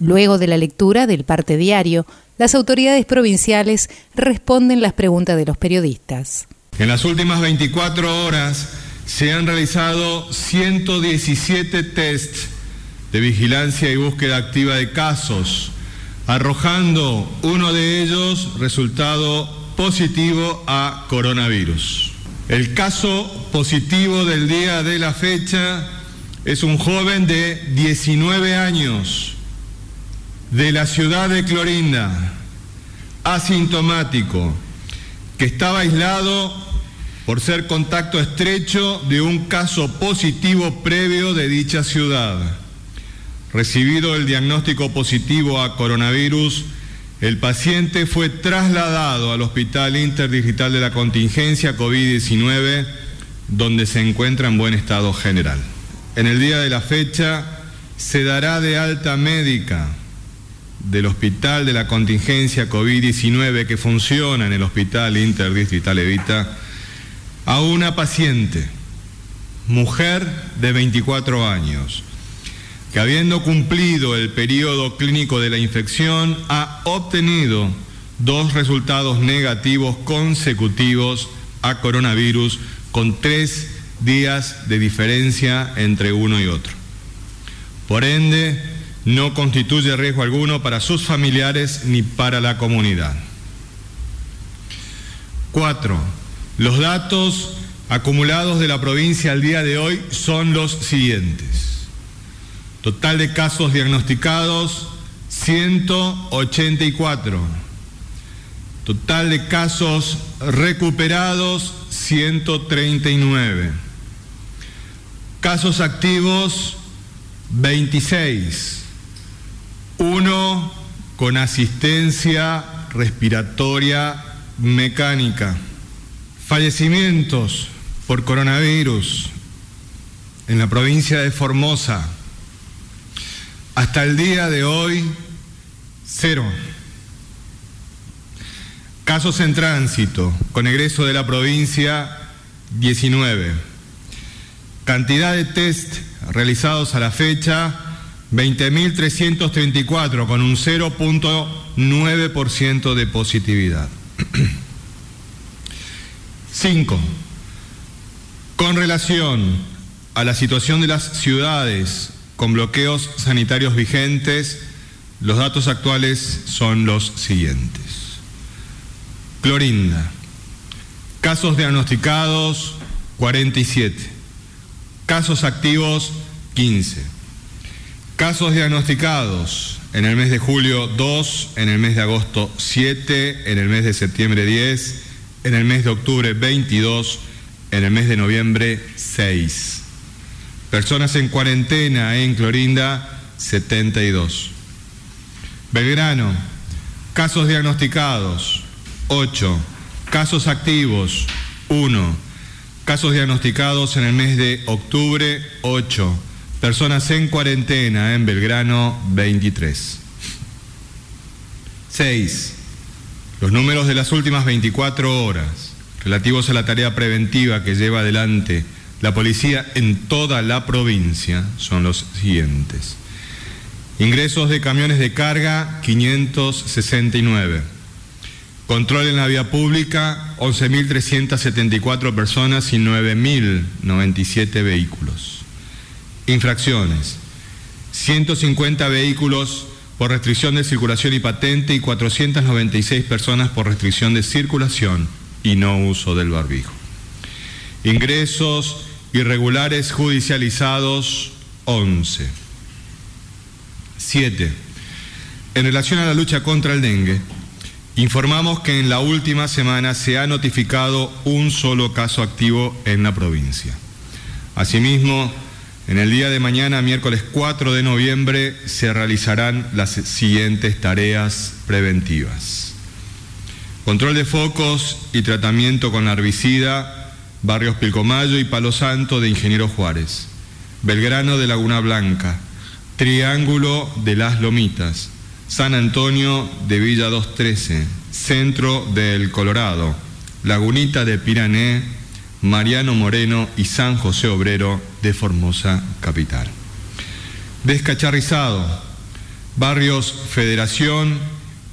Luego de la lectura del parte diario, las autoridades provinciales responden las preguntas de los periodistas. En las últimas 24 horas se han realizado 117 tests de vigilancia y búsqueda activa de casos, arrojando uno de ellos resultado positivo a coronavirus. El caso positivo del día de la fecha es un joven de 19 años de la ciudad de Clorinda, asintomático, que estaba aislado por ser contacto estrecho de un caso positivo previo de dicha ciudad. Recibido el diagnóstico positivo a coronavirus, el paciente fue trasladado al Hospital Interdigital de la Contingencia COVID-19, donde se encuentra en buen estado general. En el día de la fecha se dará de alta médica del Hospital de la Contingencia COVID-19 que funciona en el Hospital Interdistrital Evita a una paciente, mujer de 24 años, que habiendo cumplido el periodo clínico de la infección ha obtenido dos resultados negativos consecutivos a coronavirus con tres días de diferencia entre uno y otro. Por ende, no constituye riesgo alguno para sus familiares ni para la comunidad. Cuatro, los datos acumulados de la provincia al día de hoy son los siguientes. Total de casos diagnosticados, 184. Total de casos recuperados, 139. Casos activos, 26 uno con asistencia respiratoria mecánica. Fallecimientos por coronavirus en la provincia de Formosa. Hasta el día de hoy, cero. Casos en tránsito con egreso de la provincia, 19. Cantidad de test realizados a la fecha, 20.334 con un 0.9% de positividad. 5. Con relación a la situación de las ciudades con bloqueos sanitarios vigentes, los datos actuales son los siguientes. Clorinda. Casos diagnosticados 47. Casos activos 15 Casos diagnosticados. En el mes de julio 2, en el mes de agosto 7, en el mes de septiembre 10, en el mes de octubre 22, en el mes de noviembre 6. Personas en cuarentena en Clorinda 72. Belgrano, casos diagnosticados 8, casos activos 1, casos diagnosticados en el mes de octubre 8 Personas en cuarentena en Belgrano 23. 6. Los números de las últimas 24 horas relativos a la tarea preventiva que lleva adelante la policía en toda la provincia son los siguientes. Ingresos de camiones de carga 569. Control en la vía pública 11.374 personas y 9.097 vehículos. Infracciones. 150 vehículos por restricción de circulación y patente y 496 personas por restricción de circulación y no uso del barbijo. Ingresos irregulares judicializados 11. 7. En relación a la lucha contra el dengue, informamos que en la última semana se ha notificado un solo caso activo en la provincia. Asimismo, en el día de mañana, miércoles 4 de noviembre, se realizarán las siguientes tareas preventivas. Control de focos y tratamiento con herbicida, barrios Pilcomayo y Palo Santo de Ingeniero Juárez, Belgrano de Laguna Blanca, Triángulo de las Lomitas, San Antonio de Villa 213, Centro del Colorado, Lagunita de Pirané, Mariano Moreno y San José Obrero de Formosa Capital. Descacharrizado, barrios Federación,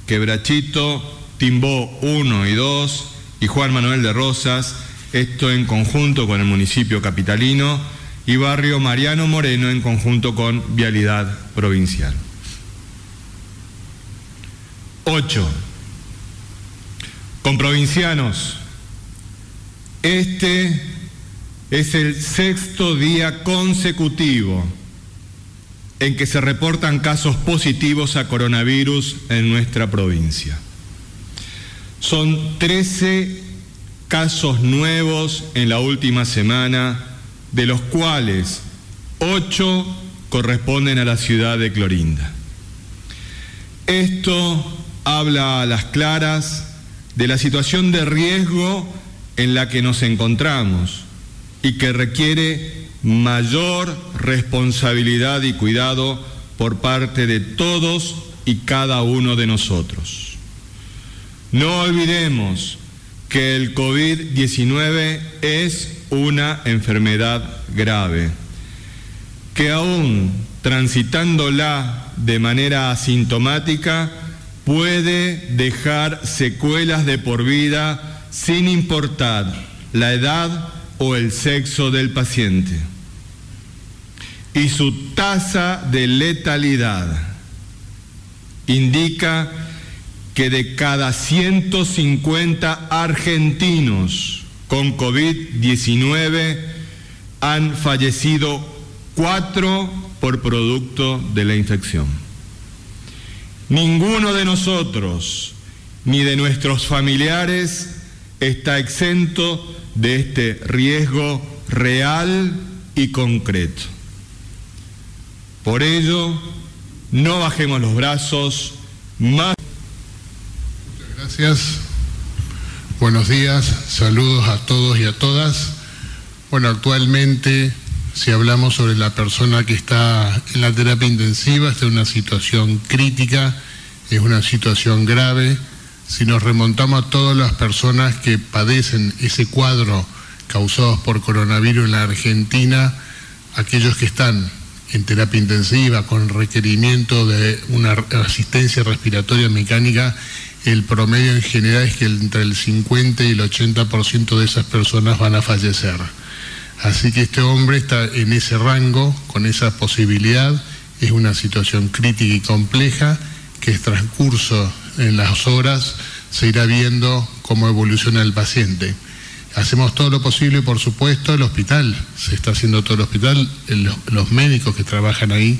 Quebrachito, Timbó 1 y 2 y Juan Manuel de Rosas, esto en conjunto con el municipio capitalino, y barrio Mariano Moreno en conjunto con Vialidad Provincial. 8. Con provincianos. Este es el sexto día consecutivo en que se reportan casos positivos a coronavirus en nuestra provincia. Son 13 casos nuevos en la última semana, de los cuales 8 corresponden a la ciudad de Clorinda. Esto habla a las claras de la situación de riesgo en la que nos encontramos y que requiere mayor responsabilidad y cuidado por parte de todos y cada uno de nosotros. No olvidemos que el COVID-19 es una enfermedad grave, que aún transitándola de manera asintomática puede dejar secuelas de por vida sin importar la edad o el sexo del paciente. Y su tasa de letalidad indica que de cada 150 argentinos con COVID-19 han fallecido cuatro por producto de la infección. Ninguno de nosotros ni de nuestros familiares está exento de este riesgo real y concreto. Por ello, no bajemos los brazos más. Muchas gracias. Buenos días, saludos a todos y a todas. Bueno, actualmente, si hablamos sobre la persona que está en la terapia intensiva, está en una situación crítica, es una situación grave. Si nos remontamos a todas las personas que padecen ese cuadro causados por coronavirus en la Argentina, aquellos que están en terapia intensiva con requerimiento de una asistencia respiratoria mecánica, el promedio en general es que entre el 50 y el 80% de esas personas van a fallecer. Así que este hombre está en ese rango, con esa posibilidad, es una situación crítica y compleja que es transcurso en las horas se irá viendo cómo evoluciona el paciente. Hacemos todo lo posible, por supuesto, el hospital, se está haciendo todo el hospital, los médicos que trabajan ahí,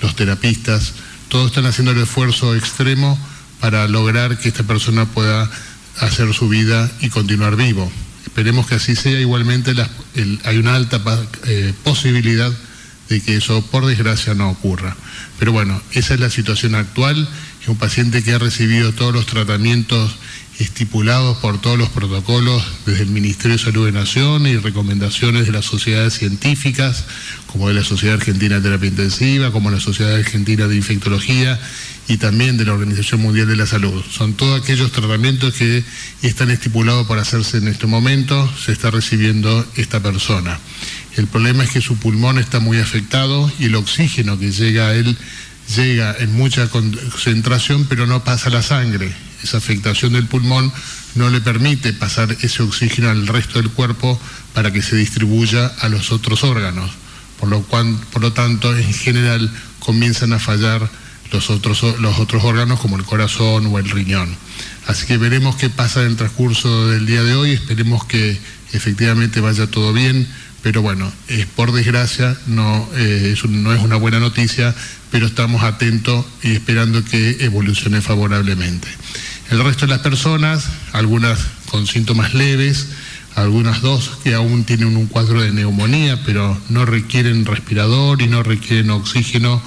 los terapistas, todos están haciendo el esfuerzo extremo para lograr que esta persona pueda hacer su vida y continuar vivo. Esperemos que así sea. Igualmente hay una alta eh, posibilidad de que eso, por desgracia, no ocurra. Pero bueno, esa es la situación actual. Es un paciente que ha recibido todos los tratamientos estipulados por todos los protocolos desde el Ministerio de Salud de Nación y recomendaciones de las sociedades científicas, como de la Sociedad Argentina de Terapia Intensiva, como la Sociedad Argentina de Infectología y también de la Organización Mundial de la Salud. Son todos aquellos tratamientos que están estipulados para hacerse en este momento, se está recibiendo esta persona. El problema es que su pulmón está muy afectado y el oxígeno que llega a él llega en mucha concentración, pero no pasa la sangre. Esa afectación del pulmón no le permite pasar ese oxígeno al resto del cuerpo para que se distribuya a los otros órganos. Por lo, cual, por lo tanto, en general comienzan a fallar los otros, los otros órganos como el corazón o el riñón. Así que veremos qué pasa en el transcurso del día de hoy, esperemos que efectivamente vaya todo bien, pero bueno, por desgracia no, eh, no es una buena noticia, pero estamos atentos y esperando que evolucione favorablemente. El resto de las personas, algunas con síntomas leves, algunas dos que aún tienen un cuadro de neumonía, pero no requieren respirador y no requieren oxígeno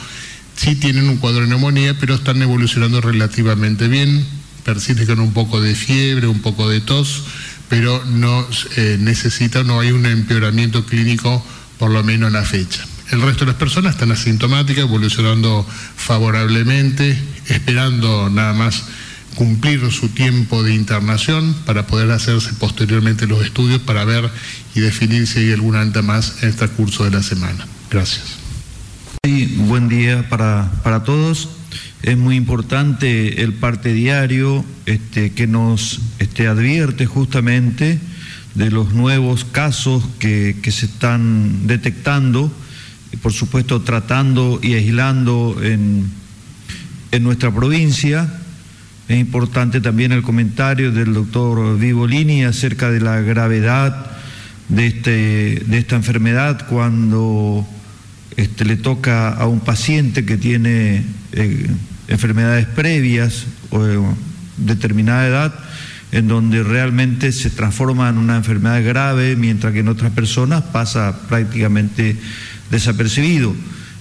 sí tienen un cuadro de neumonía, pero están evolucionando relativamente bien. persiste con un poco de fiebre, un poco de tos, pero no eh, necesita, no hay un empeoramiento clínico por lo menos en la fecha. El resto de las personas están asintomáticas, evolucionando favorablemente, esperando nada más cumplir su tiempo de internación para poder hacerse posteriormente los estudios para ver y definir si hay alguna alta más en este curso de la semana. Gracias. buen día para, para todos. Es muy importante el parte diario este, que nos este, advierte justamente de los nuevos casos que, se están detectando, y por supuesto tratando y aislando en, en nuestra provincia. Es importante también el comentario del doctor Vivolini acerca de la gravedad de, este, de esta enfermedad cuando este, le toca a un paciente que tiene eh, enfermedades previas o de determinada edad, en donde realmente se transforma en una enfermedad grave, mientras que en otras personas pasa prácticamente desapercibido.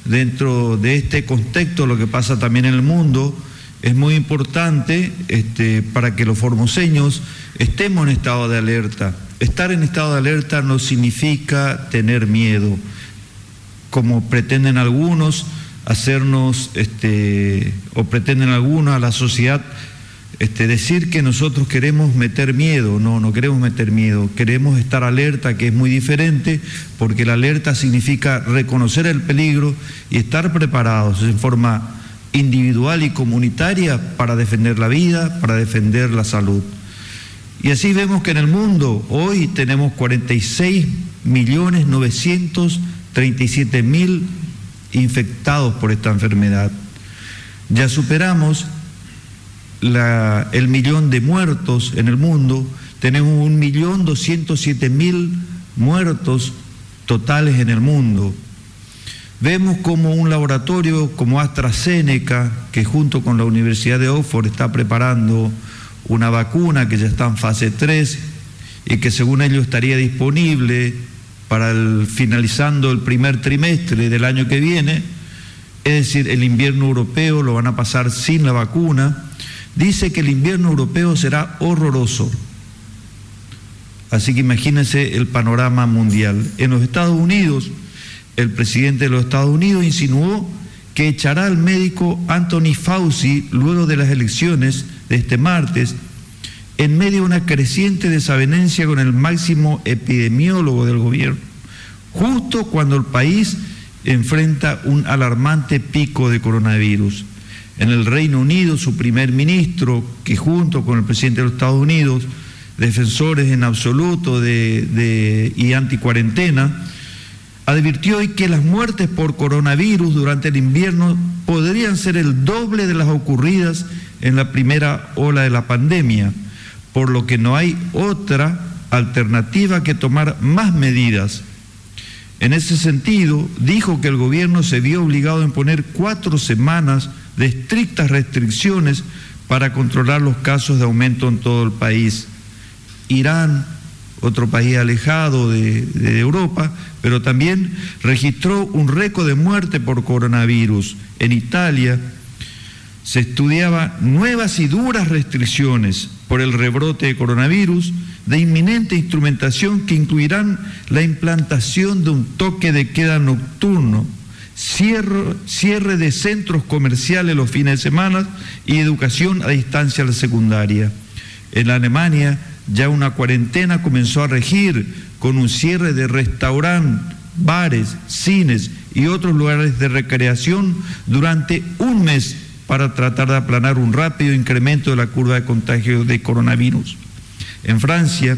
Dentro de este contexto, lo que pasa también en el mundo, es muy importante este, para que los formoseños estemos en estado de alerta. Estar en estado de alerta no significa tener miedo, como pretenden algunos hacernos, este, o pretenden algunos a la sociedad este, decir que nosotros queremos meter miedo, no, no queremos meter miedo, queremos estar alerta, que es muy diferente, porque la alerta significa reconocer el peligro y estar preparados en forma individual y comunitaria para defender la vida, para defender la salud. Y así vemos que en el mundo hoy tenemos 46 millones 937 mil infectados por esta enfermedad. Ya superamos el millón de muertos en el mundo, tenemos un millón 207 mil muertos totales en el mundo. Vemos como un laboratorio como AstraZeneca, que junto con la Universidad de Oxford está preparando una vacuna que ya está en fase 3 y que según ellos estaría disponible para el, finalizando el primer trimestre del año que viene, es decir, el invierno europeo lo van a pasar sin la vacuna, dice que el invierno europeo será horroroso. Así que imagínense el panorama mundial. En los Estados Unidos, el presidente de los Estados Unidos insinuó que echará al médico Anthony Fauci luego de las elecciones de este martes, en medio de una creciente desavenencia con el máximo epidemiólogo del gobierno, justo cuando el país enfrenta un alarmante pico de coronavirus. En el Reino Unido, su primer ministro, que junto con el presidente de los Estados Unidos, defensores en absoluto de, de y anticuarentena, advirtió hoy que las muertes por coronavirus durante el invierno podrían ser el doble de las ocurridas en la primera ola de la pandemia, por lo que no hay otra alternativa que tomar más medidas. En ese sentido, dijo que el gobierno se vio obligado a imponer cuatro semanas de estrictas restricciones para controlar los casos de aumento en todo el país. Irán, otro país alejado de, de, Europa, pero también registró un récord de muerte por coronavirus. En Italia se estudiaba nuevas y duras restricciones por el rebrote de coronavirus de inminente instrumentación que incluirán la implantación de un toque de queda nocturno, cierre, de centros comerciales los fines de semana y educación a distancia a la secundaria. En Alemania, ya una cuarentena comenzó a regir con un cierre de restaurantes, bares, cines y otros lugares de recreación durante un mes para tratar de aplanar un rápido incremento de la curva de contagio de coronavirus. En Francia,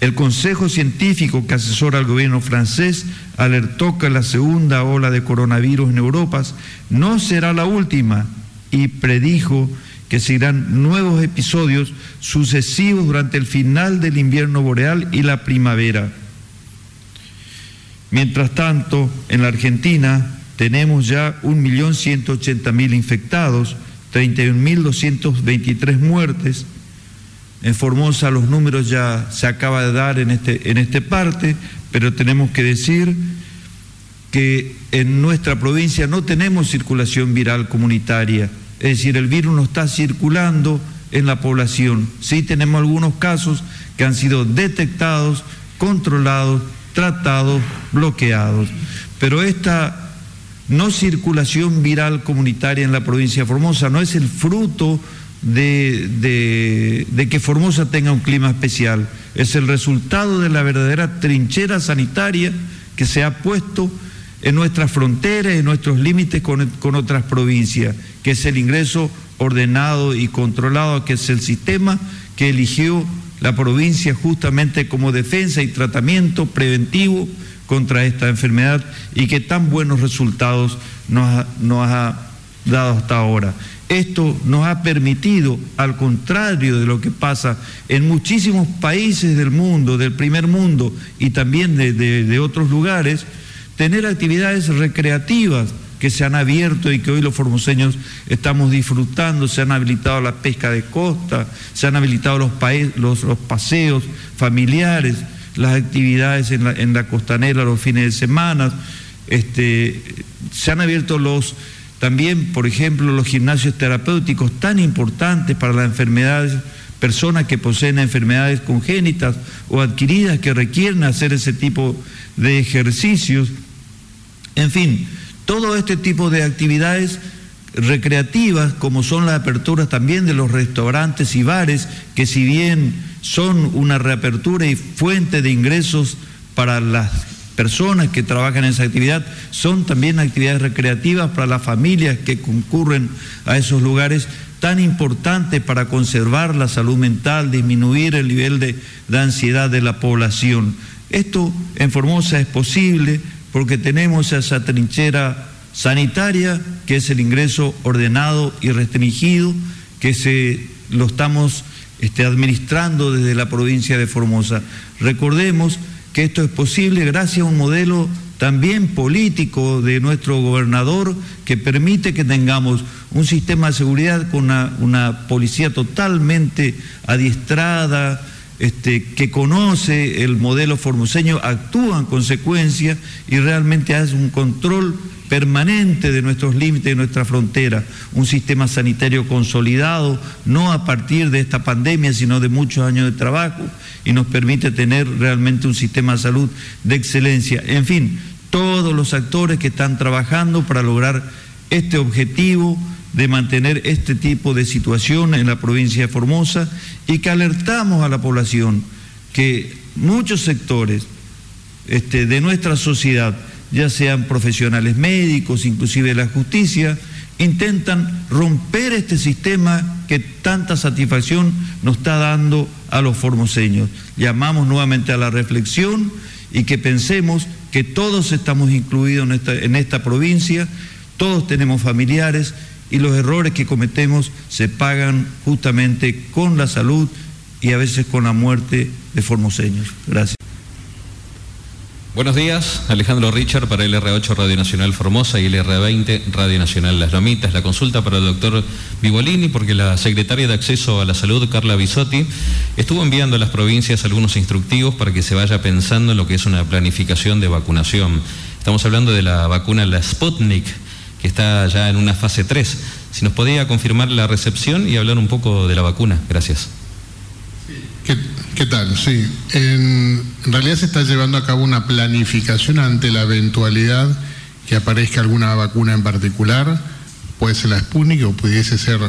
el Consejo Científico que asesora al gobierno francés alertó que la segunda ola de coronavirus en Europa no será la última y predijo que seguirán nuevos episodios sucesivos durante el final del invierno boreal y la primavera. Mientras tanto, en la Argentina tenemos ya 1.180.000 infectados, 31.223 muertes. En Formosa los números ya se acaba de dar en este, en este parte, pero tenemos que decir que en nuestra provincia no tenemos circulación viral comunitaria es decir, el virus no está circulando en la población. Sí tenemos algunos casos que han sido detectados, controlados, tratados, bloqueados. Pero esta no circulación viral comunitaria en la provincia de Formosa no es el fruto de, que Formosa tenga un clima especial, es el resultado de la verdadera trinchera sanitaria que se ha puesto en nuestras fronteras, en nuestros límites con otras provincias, que es el ingreso ordenado y controlado, que es el sistema que eligió la provincia justamente como defensa y tratamiento preventivo contra esta enfermedad y que tan buenos resultados nos ha, dado hasta ahora. Esto nos ha permitido, al contrario de lo que pasa en muchísimos países del mundo, del primer mundo y también de, otros lugares, tener actividades recreativas que se han abierto y que hoy los formoseños estamos disfrutando, se han habilitado la pesca de costa, se han habilitado los paseos familiares, las actividades en la, en la, costanera los fines de semana, este, se han abierto los también, por ejemplo, los gimnasios terapéuticos tan importantes para las enfermedades, personas que poseen enfermedades congénitas o adquiridas que requieren hacer ese tipo de ejercicios. En fin, todo este tipo de actividades recreativas, como son las aperturas también de los restaurantes y bares, que si bien son una reapertura y fuente de ingresos para las personas que trabajan en esa actividad, son también actividades recreativas para las familias que concurren a esos lugares tan importantes para conservar la salud mental, disminuir el nivel de, ansiedad de la población. Esto en Formosa es posible, porque tenemos esa trinchera sanitaria, que es el ingreso ordenado y restringido, que se, lo estamos este, administrando desde la provincia de Formosa. Recordemos que esto es posible gracias a un modelo también político de nuestro gobernador que permite que tengamos un sistema de seguridad con una, una policía totalmente adiestrada, este, que conoce el modelo formoseño actúa en consecuencia y realmente hace un control permanente de nuestros límites, de nuestra frontera, un sistema sanitario consolidado, no a partir de esta pandemia, sino de muchos años de trabajo, y nos permite tener realmente un sistema de salud de excelencia. En fin, todos los actores que están trabajando para lograr este objetivo de mantener este tipo de situación en la provincia de Formosa y que alertamos a la población que muchos sectores este, de nuestra sociedad, ya sean profesionales médicos, inclusive la justicia, intentan romper este sistema que tanta satisfacción nos está dando a los formoseños. Llamamos nuevamente a la reflexión y que pensemos que todos estamos incluidos en esta, en esta provincia, todos tenemos familiares y los errores que cometemos se pagan justamente con la salud y a veces con la muerte de formoseños. Gracias. Buenos días, Alejandro Richard para el R8 Radio Nacional Formosa y el R20 Radio Nacional Las Lomitas. La consulta para el doctor Vivolini porque la secretaria de Acceso a la Salud, Carla Bisotti, estuvo enviando a las provincias algunos instructivos para que se vaya pensando en lo que es una planificación de vacunación. Estamos hablando de la vacuna, la Sputnik, que está ya en una fase 3. Si nos podía confirmar la recepción y hablar un poco de la vacuna. Gracias. ¿Qué, qué tal? Sí, en, realidad se está llevando a cabo una planificación ante la eventualidad que aparezca alguna vacuna en particular, puede ser la Sputnik o pudiese ser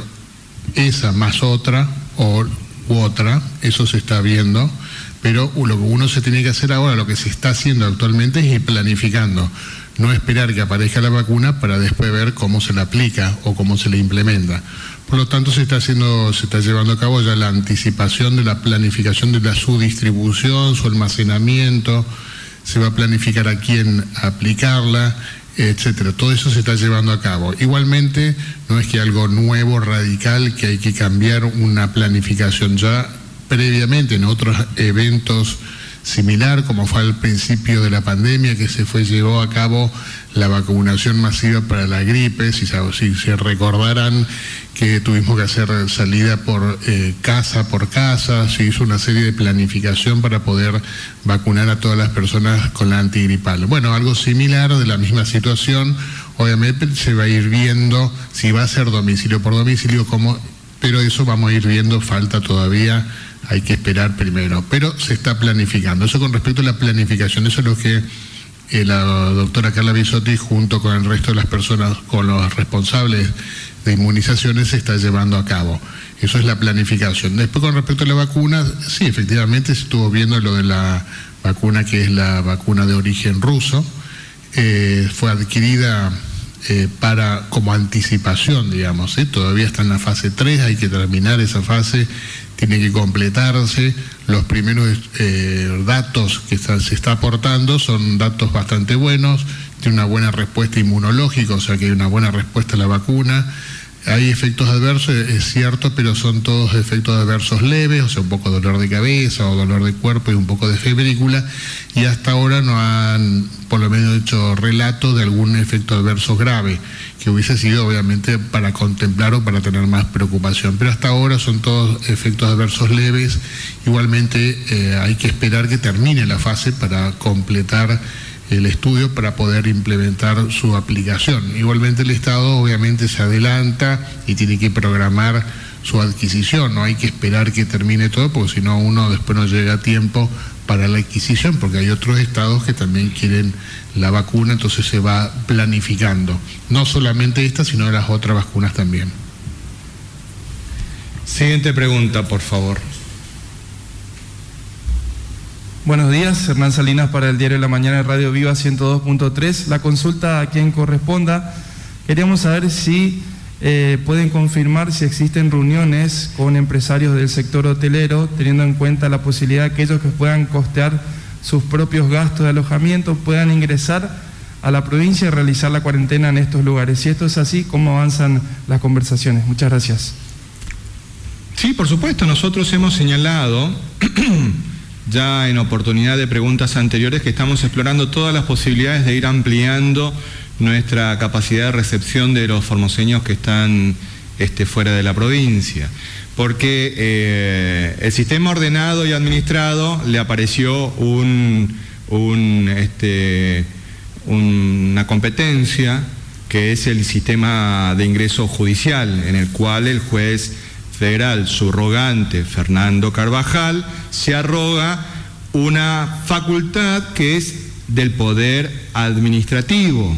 esa más otra o u otra, eso se está viendo, pero lo que uno se tiene que hacer ahora, lo que se está haciendo actualmente es ir planificando. No esperar que aparezca la vacuna para después ver cómo se la aplica o cómo se la implementa. Por lo tanto, se está haciendo, se está llevando a cabo ya la anticipación de la planificación de la, su distribución, su almacenamiento, se va a planificar a quién aplicarla, etcétera. Todo eso se está llevando a cabo. Igualmente, no es que algo nuevo, radical, que hay que cambiar una planificación ya previamente en otros eventos similar como fue al principio de la pandemia que se fue llevó a cabo la vacunación masiva para la gripe, si, si se recordarán que tuvimos que hacer salida por eh, casa por casa, se hizo una serie de planificación para poder vacunar a todas las personas con la antigripal. Bueno, algo similar de la misma situación, obviamente se va a ir viendo si va a ser domicilio por domicilio, cómo pero eso vamos a ir viendo, falta todavía, hay que esperar primero, pero se está planificando. Eso con respecto a la planificación, eso es lo que eh, la doctora Carla Bisotti junto con el resto de las personas, con los responsables de inmunizaciones, se está llevando a cabo. Eso es la planificación. Después con respecto a la vacuna, sí, efectivamente se estuvo viendo lo de la vacuna que es la vacuna de origen ruso. Eh, fue adquirida eh, para como anticipación, digamos. Todavía está en la fase 3, hay que terminar esa fase tiene que completarse. Los primeros eh, datos que se está aportando son datos bastante buenos, tiene una buena respuesta inmunológica, o sea que hay una buena respuesta a la vacuna. Hay efectos adversos, es cierto, pero son todos efectos adversos leves, o sea, un poco de dolor de cabeza o dolor de cuerpo y un poco de febrícula, y hasta ahora no han, por lo menos, hecho relato de algún efecto adverso grave, que hubiese sido obviamente para contemplar o para tener más preocupación. Pero hasta ahora son todos efectos adversos leves, igualmente eh, hay que esperar que termine la fase para completar el estudio para poder implementar su aplicación. Igualmente el Estado obviamente se adelanta y tiene que programar su adquisición, no hay que esperar que termine todo porque si no uno después no llega a tiempo para la adquisición porque hay otros estados que también quieren la vacuna, entonces se va planificando, no solamente esta, sino las otras vacunas también. Siguiente pregunta, por favor. Buenos días, Hernán Salinas para el Diario de la Mañana de Radio Viva 102.3. La consulta a quien corresponda. Queríamos saber si eh, pueden confirmar si existen reuniones con empresarios del sector hotelero, teniendo en cuenta la posibilidad que ellos que puedan costear sus propios gastos de alojamiento puedan ingresar a la provincia y realizar la cuarentena en estos lugares. Si esto es así, ¿cómo avanzan las conversaciones? Muchas gracias. Sí, por supuesto, nosotros hemos señalado ya en oportunidad de preguntas anteriores que estamos explorando todas las posibilidades de ir ampliando nuestra capacidad de recepción de los formoseños que están este, fuera de la provincia. Porque eh, el sistema ordenado y administrado le apareció un, este, una competencia que es el sistema de ingreso judicial, en el cual el juez federal subrogante Fernando Carvajal se arroga una facultad que es del poder administrativo.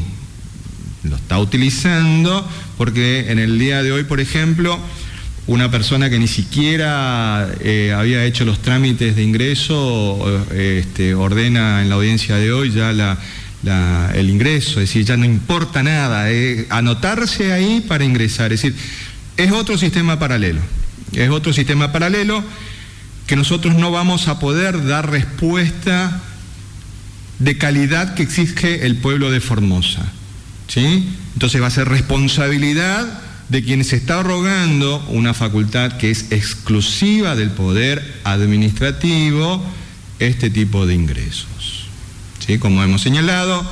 Lo está utilizando porque en el día de hoy, por ejemplo, una persona que ni siquiera eh, había hecho los trámites de ingreso este, ordena en la audiencia de hoy ya el ingreso, es decir, ya no importa nada, eh, anotarse ahí para ingresar, es decir, es otro sistema paralelo, es otro sistema paralelo que nosotros no vamos a poder dar respuesta de calidad que exige el pueblo de Formosa. ¿sí? Entonces va a ser responsabilidad de quienes está rogando una facultad que es exclusiva del poder administrativo este tipo de ingresos. ¿sí? Como hemos señalado,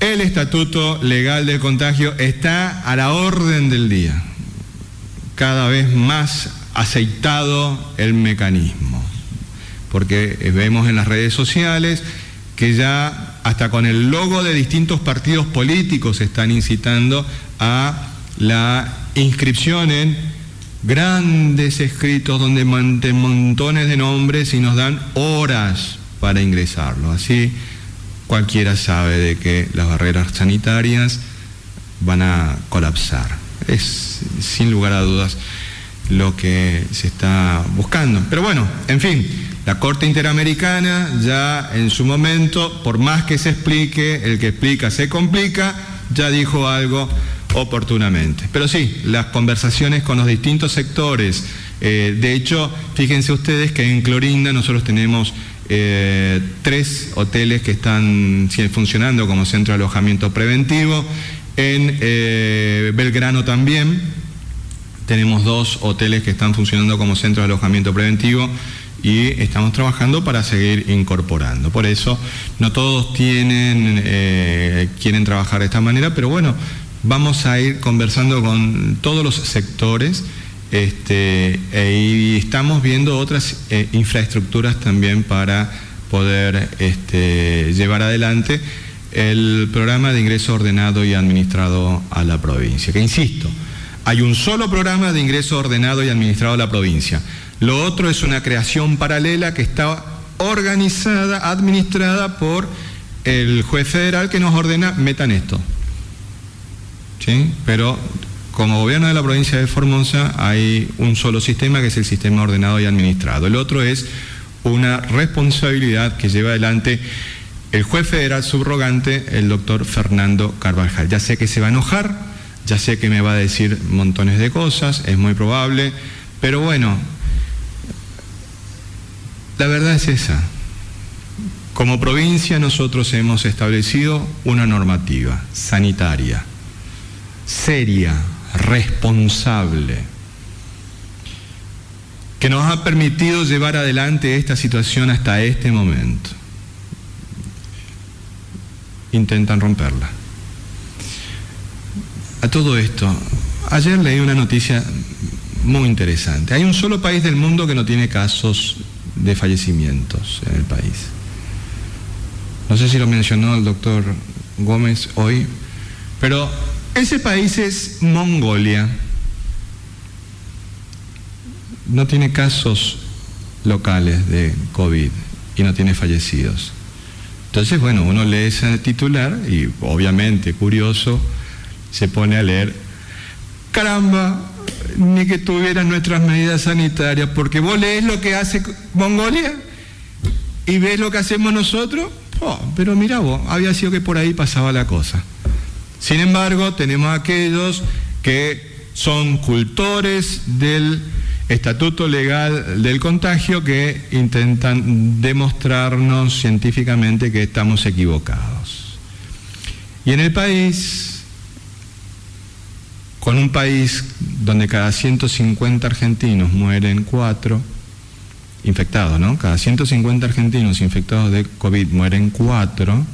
el estatuto legal del contagio está a la orden del día cada vez más aceitado el mecanismo, porque vemos en las redes sociales que ya hasta con el logo de distintos partidos políticos están incitando a la inscripción en grandes escritos donde montones de nombres y nos dan horas para ingresarlo. Así cualquiera sabe de que las barreras sanitarias van a colapsar es sin lugar a dudas lo que se está buscando. Pero bueno, en fin, la Corte Interamericana ya en su momento, por más que se explique, el que explica se complica, ya dijo algo oportunamente. Pero sí, las conversaciones con los distintos sectores, eh, de hecho, fíjense ustedes que en Clorinda nosotros tenemos eh, tres hoteles que están funcionando como centro de alojamiento preventivo en eh, Belgrano también tenemos dos hoteles que están funcionando como centro de alojamiento preventivo y estamos trabajando para seguir incorporando. Por eso no todos tienen, eh, quieren trabajar de esta manera, pero bueno, vamos a ir conversando con todos los sectores este, e, y estamos viendo otras eh, infraestructuras también para poder este, llevar adelante el programa de ingreso ordenado y administrado a la provincia. Que insisto, Hay un solo programa de ingreso ordenado y administrado a la provincia. Lo otro es una creación paralela que está organizada, administrada por el juez federal que nos ordena metan esto. ¿Sí? Pero como gobierno de la provincia de Formosa hay un solo sistema que es el sistema ordenado y administrado. El otro es una responsabilidad que lleva adelante el juez federal subrogante, el doctor Fernando Carvajal. Ya sé que se va a enojar, ya sé que me va a decir montones de cosas, es muy probable, pero bueno, la verdad es esa. Como provincia nosotros hemos establecido una normativa sanitaria, seria, responsable, que nos ha permitido llevar adelante esta situación hasta este momento. Intentan romperla. A todo esto, ayer leí una noticia muy interesante. Hay un solo país del mundo que no tiene casos de fallecimientos en el país. No sé si lo mencionó el doctor Gómez hoy, pero ese país es Mongolia. No tiene casos locales de COVID y no tiene fallecidos. Entonces, bueno, uno lee ese titular y obviamente curioso se pone a leer, caramba, ni que tuvieran nuestras medidas sanitarias, porque vos lees lo que hace Mongolia y ves lo que hacemos nosotros Oh, pero mira vos, había sido que por ahí pasaba la cosa. Sin embargo, tenemos aquellos que son cultores del estatuto legal del contagio que intentan demostrarnos científicamente que estamos equivocados. Y en el país, con un país donde cada 150 argentinos mueren cuatro, infectados, ¿no? Cada 150 argentinos infectados de COVID mueren cuatro.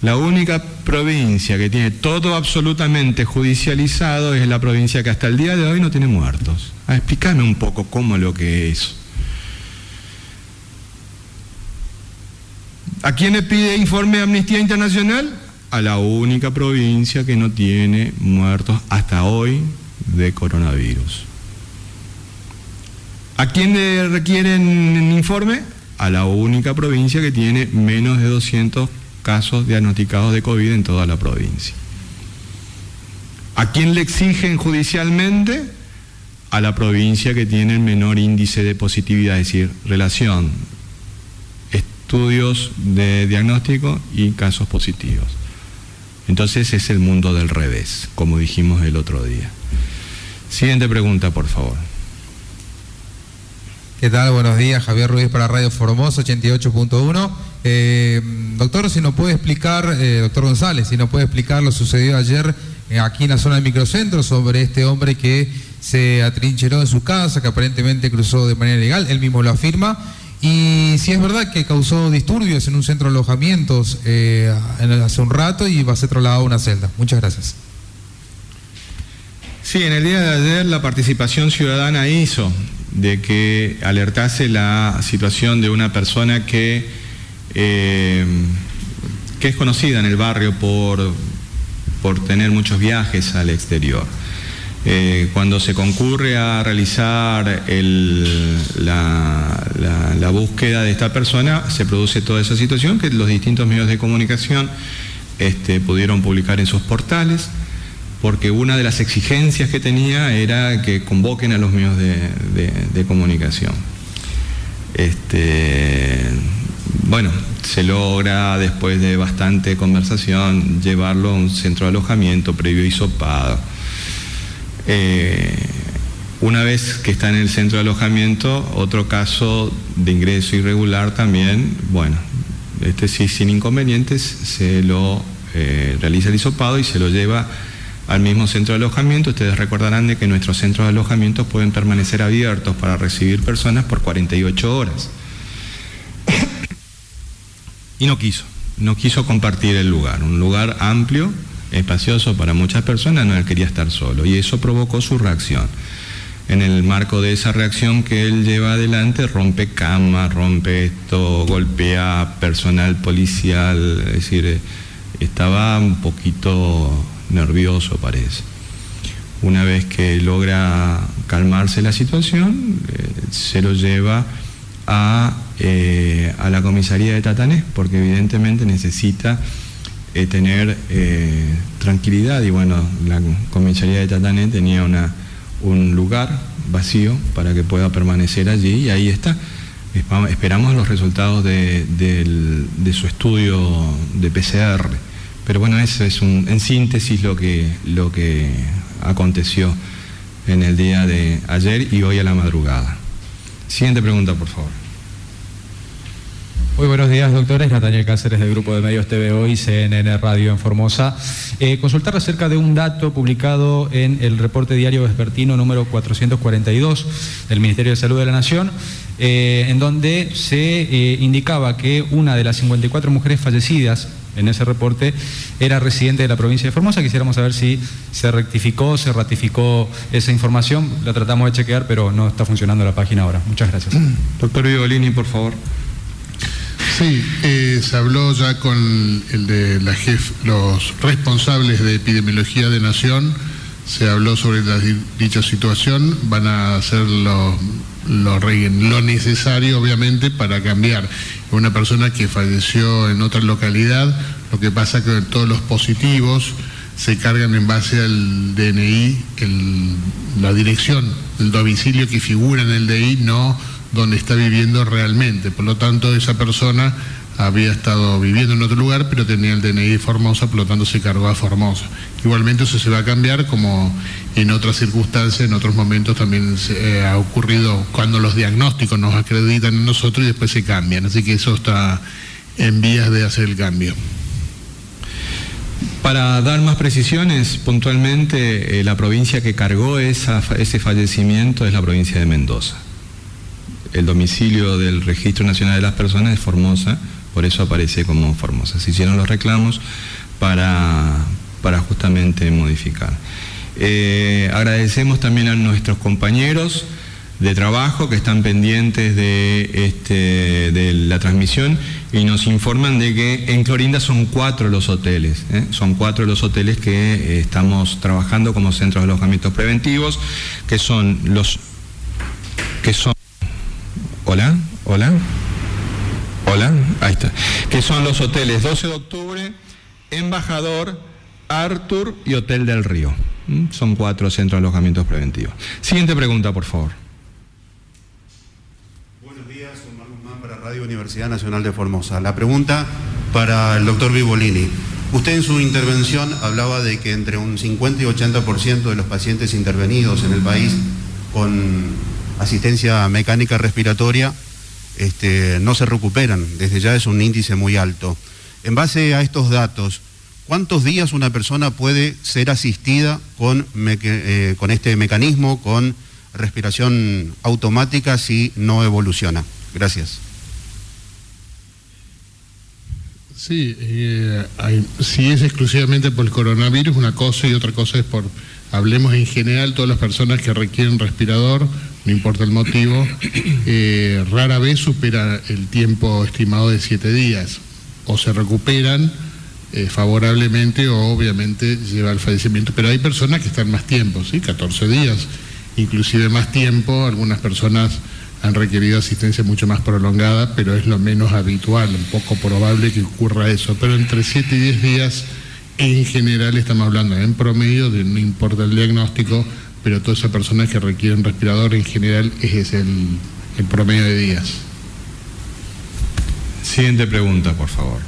La única provincia que tiene todo absolutamente judicializado es la provincia que hasta el día de hoy no tiene muertos. Ah, explícame un poco cómo lo que es. ¿A quién le pide informe de Amnistía Internacional? A la única provincia que no tiene muertos hasta hoy de coronavirus. ¿A quién le requieren informe? A la única provincia que tiene menos de 200 casos diagnosticados de COVID en toda la provincia. ¿A quién le exigen judicialmente? A la provincia que tiene el menor índice de positividad, es decir, relación, estudios de diagnóstico y casos positivos. Entonces es el mundo del revés, como dijimos el otro día. Siguiente pregunta, por favor. ¿Qué tal? Buenos días, Javier Ruiz para Radio Formosa 88.1. Eh, doctor, si nos puede explicar, eh, doctor González, si nos puede explicar lo sucedido ayer eh, aquí en la zona del microcentro sobre este hombre que se atrincheró en su casa, que aparentemente cruzó de manera ilegal, él mismo lo afirma, y si es verdad que causó disturbios en un centro de alojamientos hace un rato y va a ser trasladado a una celda. Muchas gracias. Sí, en el día de ayer la participación ciudadana hizo de que alertase la situación de una persona que, eh, que es conocida en el barrio por, por tener muchos viajes al exterior. Eh, cuando se concurre a realizar la, búsqueda de esta persona, se produce toda esa situación que los distintos medios de comunicación este, pudieron publicar en sus portales porque una de las exigencias que tenía era que convoquen a los medios de, comunicación. Este, bueno, se logra después de bastante conversación llevarlo a un centro de alojamiento previo hisopado. Eh, una vez que está en el centro de alojamiento, otro caso de ingreso irregular también, bueno, este sí sin inconvenientes, se lo eh, realiza el hisopado y se lo lleva al mismo centro de alojamiento. Ustedes recordarán de que nuestros centros de alojamiento pueden permanecer abiertos para recibir personas por 48 horas. Y no quiso, no quiso compartir el lugar, un lugar amplio, espacioso para muchas personas, no él quería estar solo y eso provocó su reacción. En el marco de esa reacción que él lleva adelante, rompe cama, rompe esto, golpea personal policial, es decir, eh, estaba un poquito nervioso parece. Una vez que logra calmarse la situación, eh, se lo lleva a, eh, a, la comisaría de Tatané, porque evidentemente necesita eh, tener tranquilidad y bueno, la comisaría de Tatané tenía una, un lugar vacío para que pueda permanecer allí y ahí está. Esperamos los resultados de, de su estudio de PCR. Pero bueno, eso es un, en síntesis lo que, lo que aconteció en el día de ayer y hoy a la madrugada. Siguiente pregunta, por favor. Muy buenos días, doctores. Nathaniel Cáceres del Grupo de Medios TV Hoy, CNN Radio en Formosa. Eh, consultar acerca de un dato publicado en el reporte diario vespertino número 442 del Ministerio de Salud de la Nación, eh, en donde se eh, indicaba que una de las 54 mujeres fallecidas en ese reporte era residente de la provincia de Formosa. Quisiéramos saber si se rectificó, se ratificó esa información. La tratamos de chequear, pero no está funcionando la página ahora. Muchas gracias. Doctor Vigolini, por favor. Sí, eh, se habló ya con el de la jef, los responsables de epidemiología de Nación, se habló sobre la, dicha situación, van a hacer lo, lo, necesario, obviamente, para cambiar. Una persona que falleció en otra localidad, lo que pasa que todos los positivos se cargan en base al DNI, la dirección, el domicilio que figura en el DNI, no donde está viviendo realmente. Por lo tanto, esa persona había estado viviendo en otro lugar, pero tenía el DNI de Formosa, por lo tanto se cargó a Formosa. Igualmente eso se va a cambiar como en otras circunstancias, en otros momentos también se, eh, ha ocurrido cuando los diagnósticos nos acreditan en nosotros y después se cambian. Así que eso está en vías de hacer el cambio. Para dar más precisiones, puntualmente eh, la provincia que cargó ese fallecimiento es la provincia de Mendoza. El domicilio del Registro Nacional de las Personas es Formosa, por eso aparece como Formosa. Se hicieron los reclamos para, para justamente modificar. Eh, agradecemos también a nuestros compañeros de trabajo que están pendientes de, este, de la transmisión y nos informan de que en Clorinda son cuatro los hoteles, ¿eh? son cuatro los hoteles que eh, estamos trabajando como centros de alojamientos preventivos, que son los que son hola, hola. Hola, ahí está. Que son los hoteles 12 de octubre, Embajador, Arthur y Hotel del Río. ¿Mm? Son cuatro centros de alojamientos preventivos. Siguiente pregunta, por favor. Buenos días, Omar Guzmán para Radio Universidad Nacional de Formosa. La pregunta para el doctor Vivolini. Usted en su intervención hablaba de que entre un 50 y 80% de los pacientes intervenidos en el país con asistencia mecánica respiratoria este, no se recuperan. Desde ya es un índice muy alto. En base a estos datos, ¿cuántos días una persona puede ser asistida con, eh, con este mecanismo, con respiración automática, si no evoluciona? Gracias. Sí, eh, si es exclusivamente por el coronavirus, una cosa y otra cosa es por, hablemos en general, todas las personas que requieren respirador, no importa el motivo, eh, rara vez supera el tiempo estimado de siete días. O se recuperan eh, favorablemente o obviamente lleva al fallecimiento. Pero hay personas que están más tiempo, ¿sí? 14 días, inclusive más tiempo. Algunas personas han requerido asistencia mucho más prolongada, pero es lo menos habitual, un poco probable que ocurra eso. Pero entre 7 y 10 días, en general estamos hablando en promedio, de no importa el diagnóstico, pero todas esas personas que requieren respirador en general ese es el, el promedio de días. Siguiente pregunta, por favor.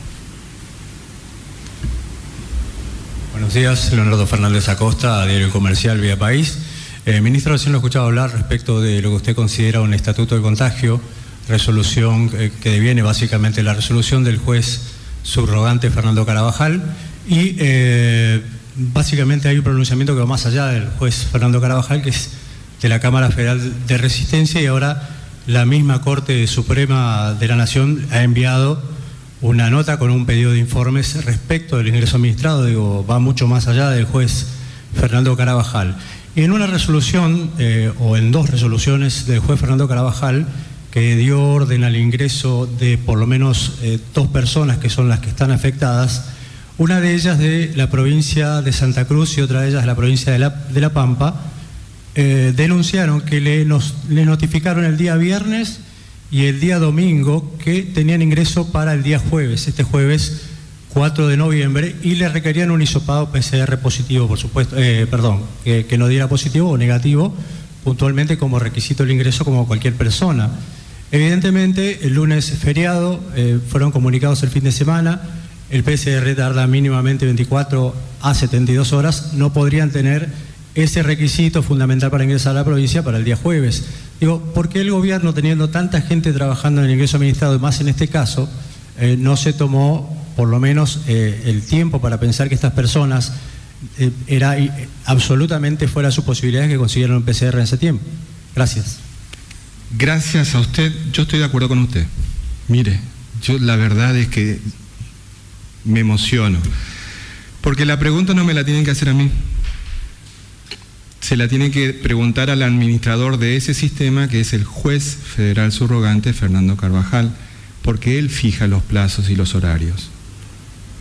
Buenos días, Leonardo Fernández Acosta, Diario Comercial Vía País. Eh, ministro, recién lo he escuchado hablar respecto de lo que usted considera un estatuto de contagio, resolución eh, que deviene básicamente la resolución del juez subrogante Fernando Carabajal y eh, básicamente hay un pronunciamiento que va más allá del juez Fernando Carabajal, que es de la Cámara Federal de Resistencia, y ahora la misma Corte Suprema de la Nación ha enviado una nota con un pedido de informes respecto del ingreso administrado, digo, va mucho más allá del juez Fernando Carabajal. Y en una resolución, eh, o en dos resoluciones del juez Fernando Carabajal, que dio orden al ingreso de por lo menos eh, dos personas que son las que están afectadas, una de ellas de la provincia de Santa Cruz y otra de ellas de la provincia de La, de la Pampa, eh, denunciaron que le, nos, le notificaron el día viernes y el día domingo que tenían ingreso para el día jueves, este jueves 4 de noviembre, y le requerían un hisopado PCR positivo, por supuesto, eh, perdón, que, que no diera positivo o negativo, puntualmente como requisito el ingreso como cualquier persona. Evidentemente, el lunes feriado, eh, fueron comunicados el fin de semana, el PCR tarda mínimamente 24 a 72 horas, no podrían tener ese requisito fundamental para ingresar a la provincia para el día jueves. Digo, ¿por qué el gobierno, teniendo tanta gente trabajando en el ingreso administrado, más en este caso, eh, no se tomó por lo menos eh, el tiempo para pensar que estas personas eh, era eh, absolutamente fuera de sus posibilidades que consiguieran un PCR en ese tiempo? Gracias. Gracias a usted, yo estoy de acuerdo con usted. Mire, yo la verdad es que me emociono, porque la pregunta no me la tienen que hacer a mí, se la tiene que preguntar al administrador de ese sistema, que es el juez federal subrogante Fernando Carvajal, porque él fija los plazos y los horarios.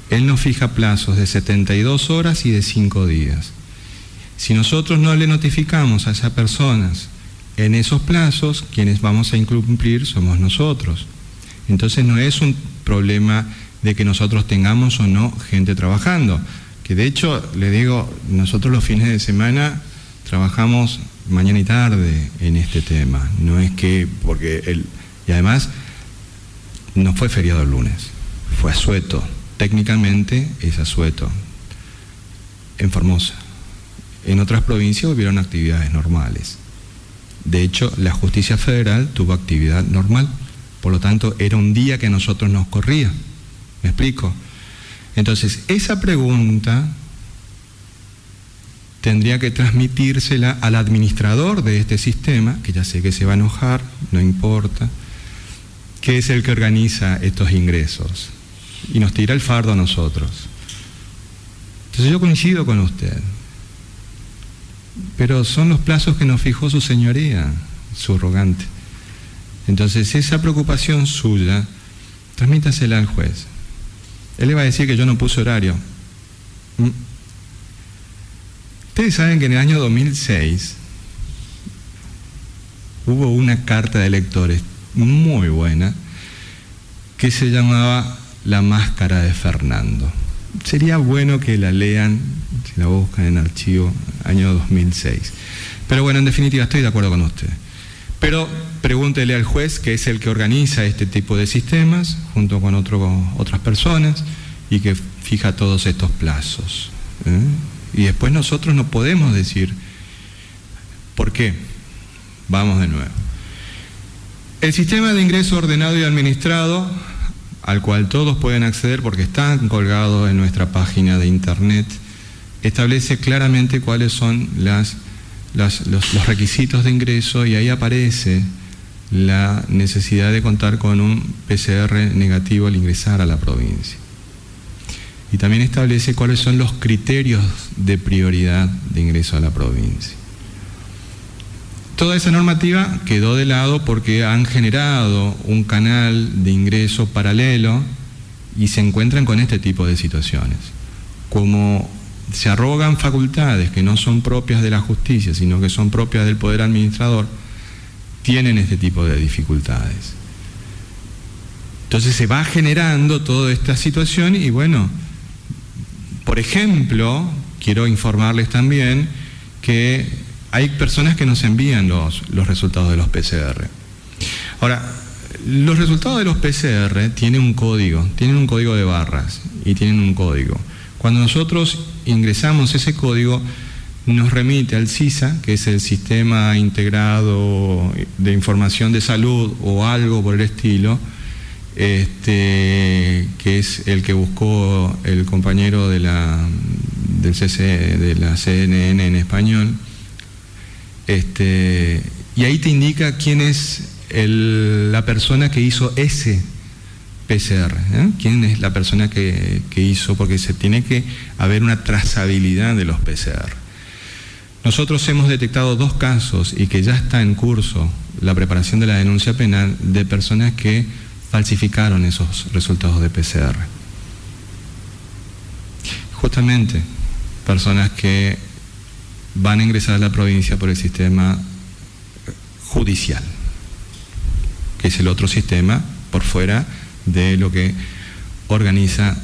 Él nos fija plazos de 72 horas y de 5 días. Si nosotros no le notificamos a esas personas en esos plazos, quienes vamos a incumplir somos nosotros. Entonces no es un problema de que nosotros tengamos o no gente trabajando, que de hecho, le digo, nosotros los fines de semana trabajamos mañana y tarde en este tema, no es que, porque el, y además no fue feriado el lunes, fue asueto, técnicamente es asueto, en Formosa. En otras provincias hubieron actividades normales. De hecho, la justicia federal tuvo actividad normal, por lo tanto era un día que a nosotros nos corría. ¿Me explico? Entonces, esa pregunta tendría que transmitírsela al administrador de este sistema, que ya sé que se va a enojar, no importa, que es el que organiza estos ingresos y nos tira el fardo a nosotros. Entonces yo coincido con usted, pero son los plazos que nos fijó su señoría, su rogante. Entonces esa preocupación suya, transmítasela al juez. Él va a decir que yo no puse horario. ¿Mm? Ustedes saben que en el año 2006 hubo una carta de electores muy buena que se llamaba La máscara de Fernando. Sería bueno que la lean, si la buscan en archivo, año 2006. Pero bueno, en definitiva estoy de acuerdo con usted. Pero pregúntele al juez, que es el que organiza este tipo de sistemas, junto con otras personas, y que fija todos estos plazos. ¿eh? Y después nosotros no podemos decir, ¿por qué? Vamos de nuevo. El sistema de ingreso ordenado y administrado, al cual todos pueden acceder porque está colgado en nuestra página de internet, establece claramente cuáles son las, los, los requisitos de ingreso y ahí aparece la necesidad de contar con un PCR negativo al ingresar a la provincia. Y también establece cuáles son los criterios de prioridad de ingreso a la provincia. Toda esa normativa quedó de lado porque han generado un canal de ingreso paralelo y se encuentran con este tipo de situaciones. Como se arrogan facultades que no son propias de la justicia, sino que son propias del poder administrador, tienen este tipo de dificultades. Entonces se va generando toda esta situación y bueno, por ejemplo, quiero informarles también que hay personas que nos envían los, los resultados de los PCR. Ahora, los resultados de los PCR tienen un código, tienen un código de barras y tienen un código. Cuando nosotros ingresamos ese código, nos remite al CISA, que es el Sistema Integrado de Información de Salud o algo por el estilo, este, que es el que buscó el compañero de la, del CC, de la CNN en español. Este, y ahí te indica quién es la persona que hizo ese PCR, ¿eh? quién es la persona que, que hizo, porque se tiene que haber una trazabilidad de los PCR. Nosotros hemos detectado dos casos y que ya está en curso la preparación de la denuncia penal de personas que falsificaron esos resultados de PCR. justamente personas que van a ingresar a la provincia por el sistema judicial, que es el otro sistema por fuera de lo que organiza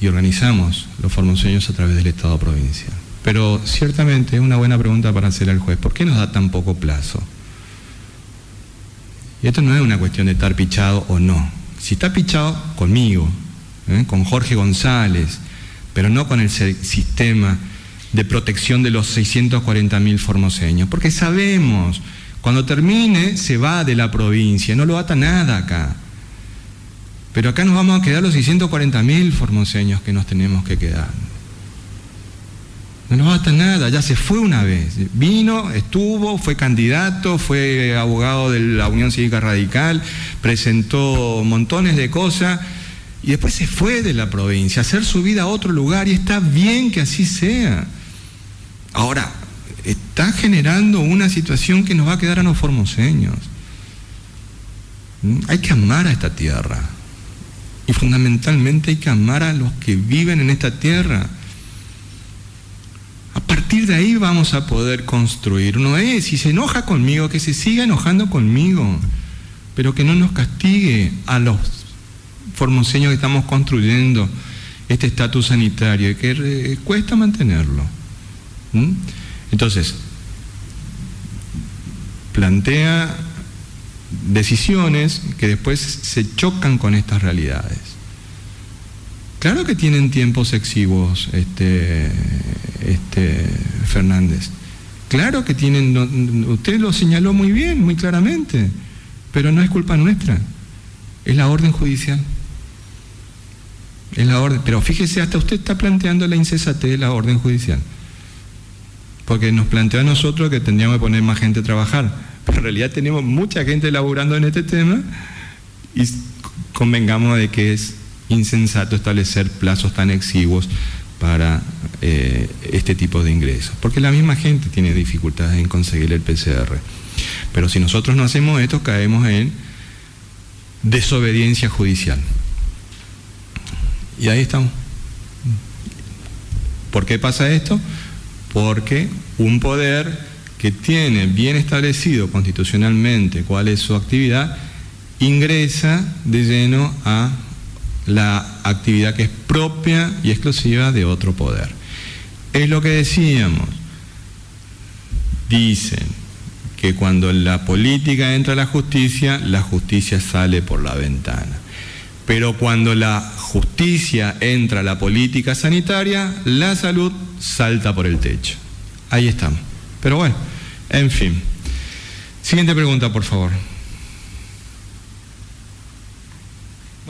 y organizamos los formoseños a través del Estado provincial. Pero ciertamente es una buena pregunta para hacer al juez. ¿Por qué nos da tan poco plazo? Y esto no es una cuestión de estar pichado o no. Si está pichado, conmigo, ¿eh? con Jorge González, pero no con el sistema de protección de los 640.000 formoseños. Porque sabemos, cuando termine se va de la provincia, no lo ata nada acá. Pero acá nos vamos a quedar los 640.000 formoseños que nos tenemos que quedar. No nos basta nada, ya se fue una vez. Vino, estuvo, fue candidato, fue abogado de la Unión Cívica Radical, presentó montones de cosas y después se fue de la provincia a hacer su vida a otro lugar y está bien que así sea. Ahora, está generando una situación que nos va a quedar a los formoseños. ¿Mm? Hay que amar a esta tierra y fundamentalmente hay que amar a los que viven en esta tierra. A partir de ahí vamos a poder construir. No es, si se enoja conmigo, que se siga enojando conmigo, pero que no nos castigue a los formoseños que estamos construyendo este estatus sanitario que cuesta mantenerlo. Entonces, plantea decisiones que después se chocan con estas realidades. Claro que tienen tiempos exiguos, este, este, Fernández. Claro que tienen, usted lo señaló muy bien, muy claramente, pero no es culpa nuestra, es la orden judicial. Es la orden, pero fíjese, hasta usted está planteando la incesatez de la orden judicial. Porque nos planteó a nosotros que tendríamos que poner más gente a trabajar. En realidad tenemos mucha gente laburando en este tema y convengamos de que es insensato establecer plazos tan exiguos para eh, este tipo de ingresos, porque la misma gente tiene dificultades en conseguir el PCR. Pero si nosotros no hacemos esto, caemos en desobediencia judicial. Y ahí estamos. ¿Por qué pasa esto? Porque un poder que tiene bien establecido constitucionalmente cuál es su actividad, ingresa de lleno a la actividad que es propia y exclusiva de otro poder. Es lo que decíamos. Dicen que cuando la política entra a la justicia, la justicia sale por la ventana. Pero cuando la justicia entra a la política sanitaria, la salud salta por el techo. Ahí estamos. Pero bueno, en fin. Siguiente pregunta, por favor.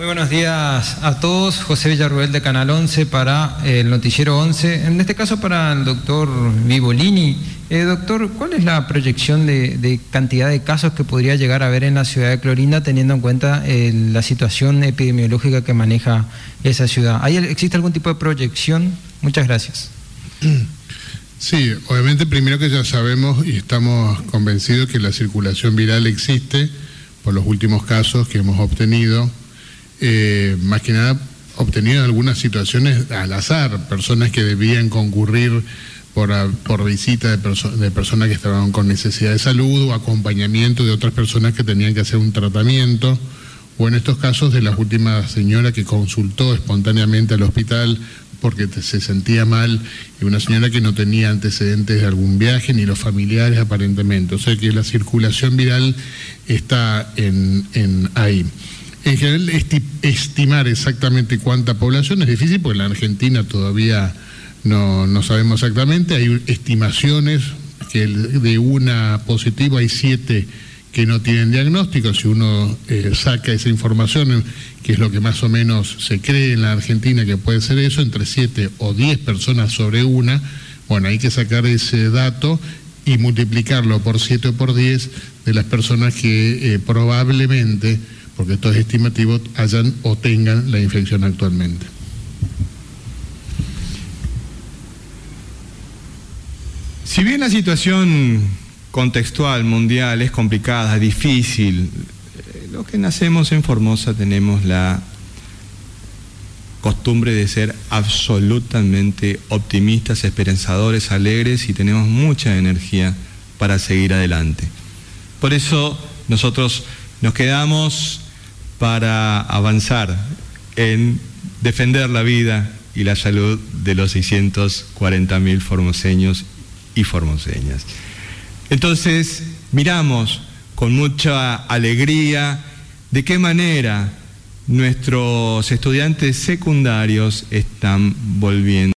Muy buenos días a todos. José Villarruel de Canal 11 para el Noticiero 11. En este caso para el doctor Vivolini. Eh, doctor, ¿cuál es la proyección de, cantidad de casos que podría llegar a haber en la ciudad de Clorinda teniendo en cuenta eh, la situación epidemiológica que maneja esa ciudad? ¿Existe algún tipo de proyección? Muchas gracias. Sí, obviamente primero que ya sabemos y estamos convencidos que la circulación viral existe por los últimos casos que hemos obtenido eh, más que nada obtenido algunas situaciones al azar, personas que debían concurrir por, por visita de, de personas que estaban con necesidad de salud o acompañamiento de otras personas que tenían que hacer un tratamiento, o en estos casos de la última señora que consultó espontáneamente al hospital porque se sentía mal y una señora que no tenía antecedentes de algún viaje ni los familiares aparentemente. O sea que la circulación viral está en, en ahí. En general, estimar exactamente cuánta población es difícil porque en la Argentina todavía no, sabemos exactamente. Hay estimaciones que de una positiva hay siete que no tienen diagnóstico. Si uno eh, saca esa información, que es lo que más o menos se cree en la Argentina que puede ser eso, entre siete o diez personas sobre una, bueno, hay que sacar ese dato y multiplicarlo por siete o por diez de las personas que eh, probablemente porque esto es estimativo, hayan o tengan la infección actualmente. Si bien la situación contextual mundial es complicada, difícil, eh, los que nacemos en Formosa tenemos la costumbre de ser absolutamente optimistas, esperanzadores, alegres y tenemos mucha energía para seguir adelante. Por eso nosotros nos quedamos para avanzar en defender la vida y la salud de los 640.000 formoseños y formoseñas. Entonces, miramos con mucha alegría de qué manera nuestros estudiantes secundarios están volviendo.